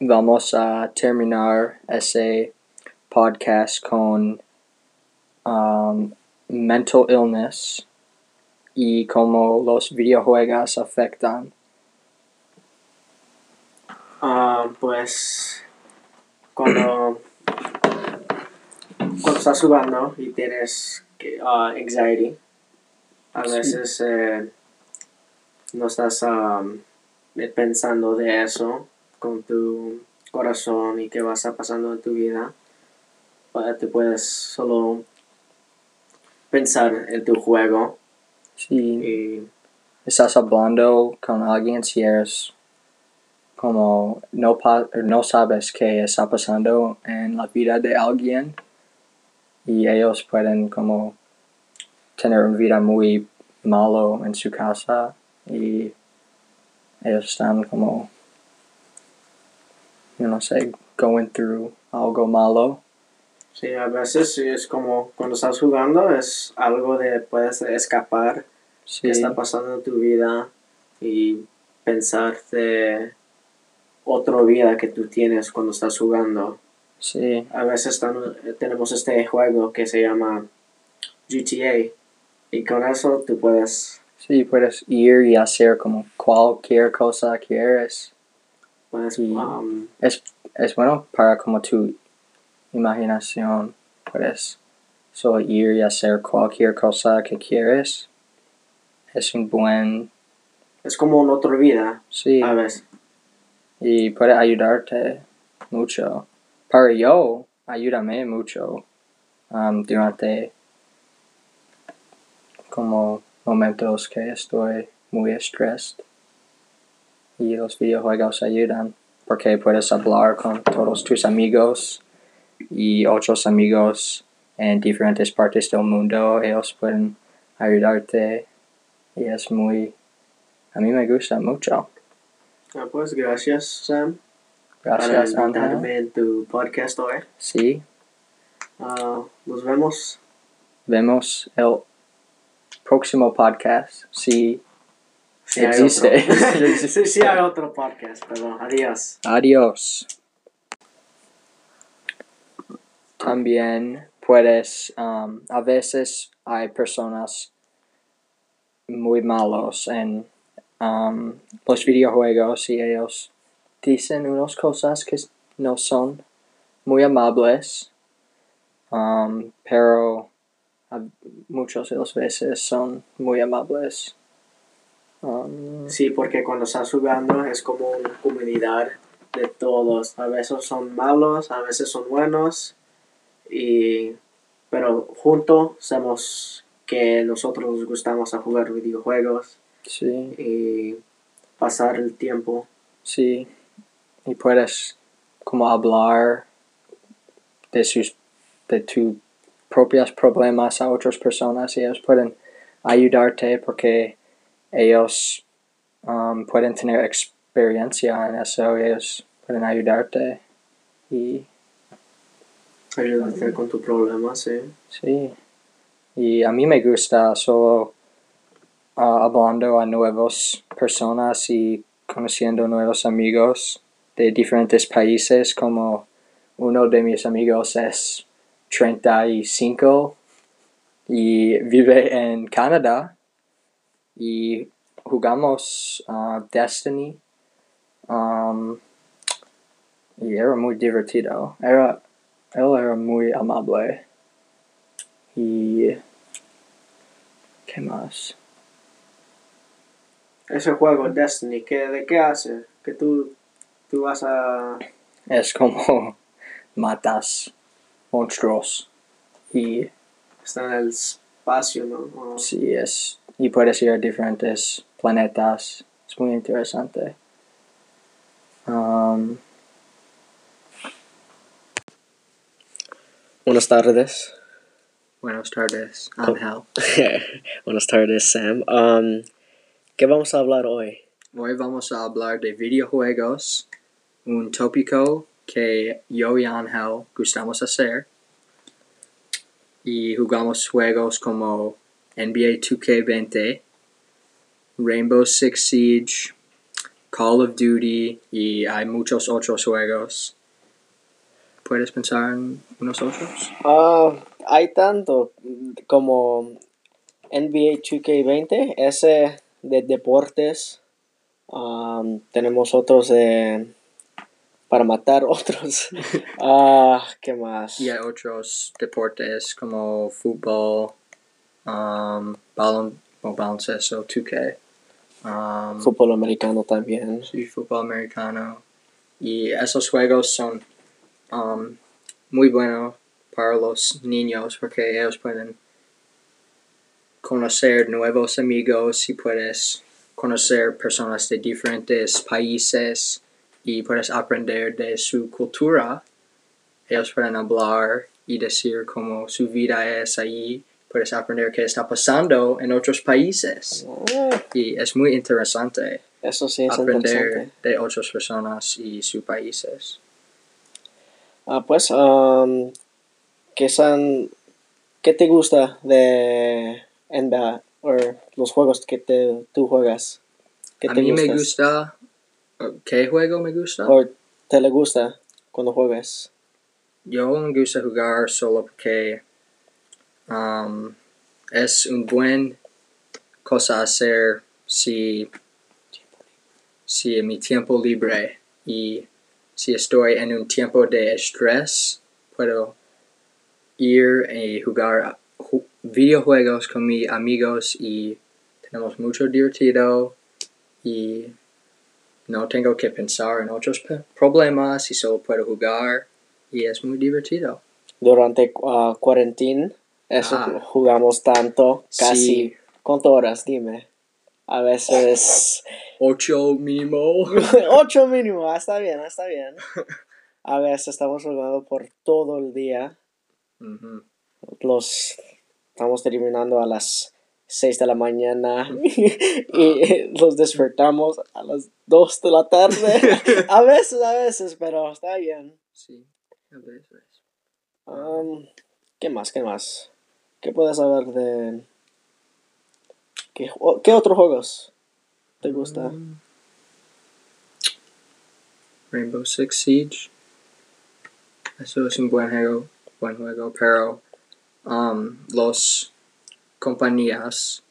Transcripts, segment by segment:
vamos a terminar ese podcast con um, mental illness y cómo los videojuegos afectan. Ah, pues cuando, cuando estás jugando y tienes ah, anxiety, a veces eh, no estás am, pensando de eso con tu corazón y qué va a estar pasando en tu vida. Te puedes solo pensar en tu juego Si y estás hablando con alguien, si eres como no, pa- no sabes qué está pasando en la vida de alguien y ellos pueden como tener una vida muy malo en su casa y ellos están como yo no sé going through algo malo. Sí, a veces sí es como cuando estás jugando es algo de puedes escapar sí. qué está pasando en tu vida y pensar de otra vida que tú tienes cuando estás jugando. sí. A veces tenemos este juego que se llama GTA y con eso tú puedes, sí puedes ir y hacer como cualquier cosa que quieres um, es, es bueno para como tu imaginación. Puedes solo ir y hacer cualquier cosa que quieres. Es un buen, es como en otra vida sí, a veces. y puede ayudarte mucho. Para yo, ayúdame mucho um, durante como momentos que estoy muy estresado. Y los videojuegos ayudan porque puedes hablar con todos tus amigos y otros amigos en diferentes partes del mundo. Ellos pueden ayudarte y es muy... A mí me gusta mucho. Ah, pues gracias Sam Gracias, invitarme en tu podcast hoy. Sí, Ah, nos vemos. vemos el próximo podcast. Sí, Hay Existe. otro. sí, sí hay otro podcast, pero adiós. adiós. También puedes, um, a veces hay personas muy malos en um, los videojuegos y ellos dicen unas cosas que no son muy amables, um, pero a- muchas de las veces son muy amables. Um, Sí, porque cuando estás jugando es como una comunidad de todos. A veces son malos, a veces son buenos. Y, pero juntos sabemos que nosotros nos gustamos a jugar videojuegos sí. y pasar el tiempo. Sí, y puedes como hablar de sus de tus propios problemas a otras personas y ellos pueden ayudarte porque ellos um, pueden tener experiencia en eso ellos pueden ayudarte y Ayudarte con tu problema, sí. sí y a mí me gusta solo ah, hablando a nuevas personas y conociendo nuevos amigos de diferentes países como uno de mis amigos es 35 y vive en Canadá y jugamos ah, Destiny um, y era muy divertido. Era él era muy amable. Y qué más Ese juego Destiny, ¿qué, ¿de qué hace? Que tú, tú vas a... es como matas monstruos y Está en el espacio, ¿no? O- sí es y puedes ir a diferentes planetas es muy interesante um, Buenas tardes. buenas tardes Ángel Buenas tardes, Sam. Um, ¿Qué vamos a hablar hoy? hoy vamos a hablar de videojuegos un tópico que yo y Ángel gustamos hacer y jugamos juegos como NBA 2K20 Rainbow Six Siege Call of Duty y hay muchos otros juegos. ¿Puedes pensar en unos otros? Ah, hay tanto como NBA 2K20, ese de deportes. Um, tenemos otros de para matar otros. Ah, ¿Qué más? Y hay otros deportes como fútbol, um, balon, o baloncesto, 2K. Um, Fútbol americano también. sí, fútbol americano. Y esos juegos son um, muy buenos para los niños porque ellos pueden conocer nuevos amigos y puedes conocer personas de diferentes países y puedes aprender de su cultura. Ellos pueden hablar y decir cómo su vida es ahí. Puedes aprender qué está pasando en otros países. Ah, Y es muy interesante eso sí es aprender interesante. de otras personas y sus países. Ah, pues, um, ¿qué, son, ¿qué te gusta de NBA o los juegos que te, tú juegas? ¿Qué A te mí me gustas? gusta. ¿Qué juego me gusta? ¿O te le gusta cuando juegas? Yo me gusta jugar solo porque um, es un buen cosa hacer si, si en mi tiempo libre y si estoy en un tiempo de estrés puedo ir y jugar ju- videojuegos con mis amigos y tenemos mucho divertido y no tengo que pensar en otros problemas y solo puedo jugar y es muy divertido. Durante ah, cuarentena, eso Ah. jugamos tanto, casi. Sí. ¿Cuántas horas? Dime. A veces. Ocho mínimo. Ocho mínimo, ah, está bien, está bien. A veces estamos jugando por todo el día. Los estamos terminando a las 6 de la mañana y los despertamos a las 2 de la tarde. A veces, a veces, pero está bien. Sí, a veces. Um, ¿Qué más? ¿Qué más? ¿Qué puedes saber de... ¿Qué, qué otros juegos te gusta? Mm. Rainbow Six Siege. Eso es un buen juego, buen juego, pero um, los compañías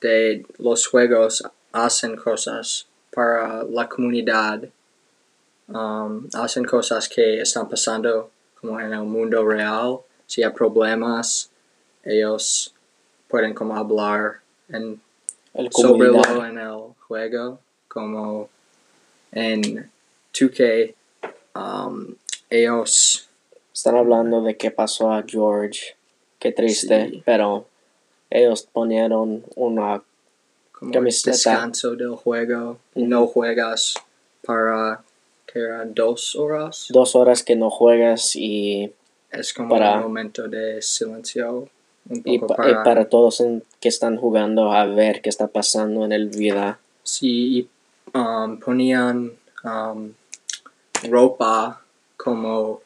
de los juegos hacen cosas para la comunidad. Um, hacen cosas que están pasando como en el mundo real. Si hay problemas, ellos pueden como hablar en El sobre lo en el juego, como en 2K, um, ellos, Están hablando de qué pasó a George. Qué triste, Sí. pero ellos ponieron una... como Camiseta. descanso del juego, Ujú. no juegas para, que era dos horas, Dos horas que no juegas y, es como Para- un momento de silencio, un y, para, todos en- que están jugando a ver qué está pasando en el vida. sí, y, um, ponían um, ropa como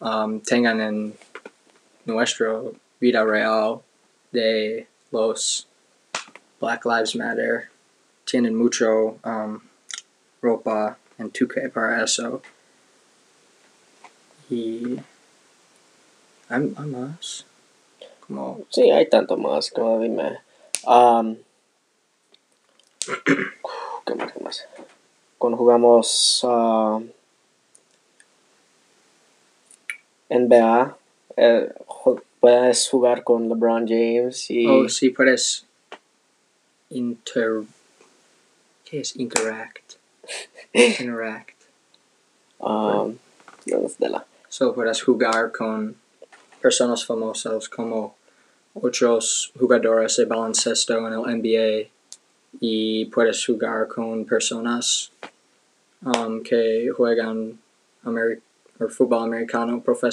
um, tengan en nuestra vida real de los Black Lives Matter. Tienen mucho um, ropa en 2K para eso. Y hay, hay más. Como Sí, hay tanto más, como dime. Um, ¿Qué más? ¿Qué más? Cuando jugamos eh, puedes jugar con LeBron James y Oh, sí, puedes inter... ¿Qué es interact? Interact. um, de la- So puedes jugar con personas famosas como otros jugadores de baloncesto en el NBA y puedes jugar con personas um, que juegan o fútbol americano profesional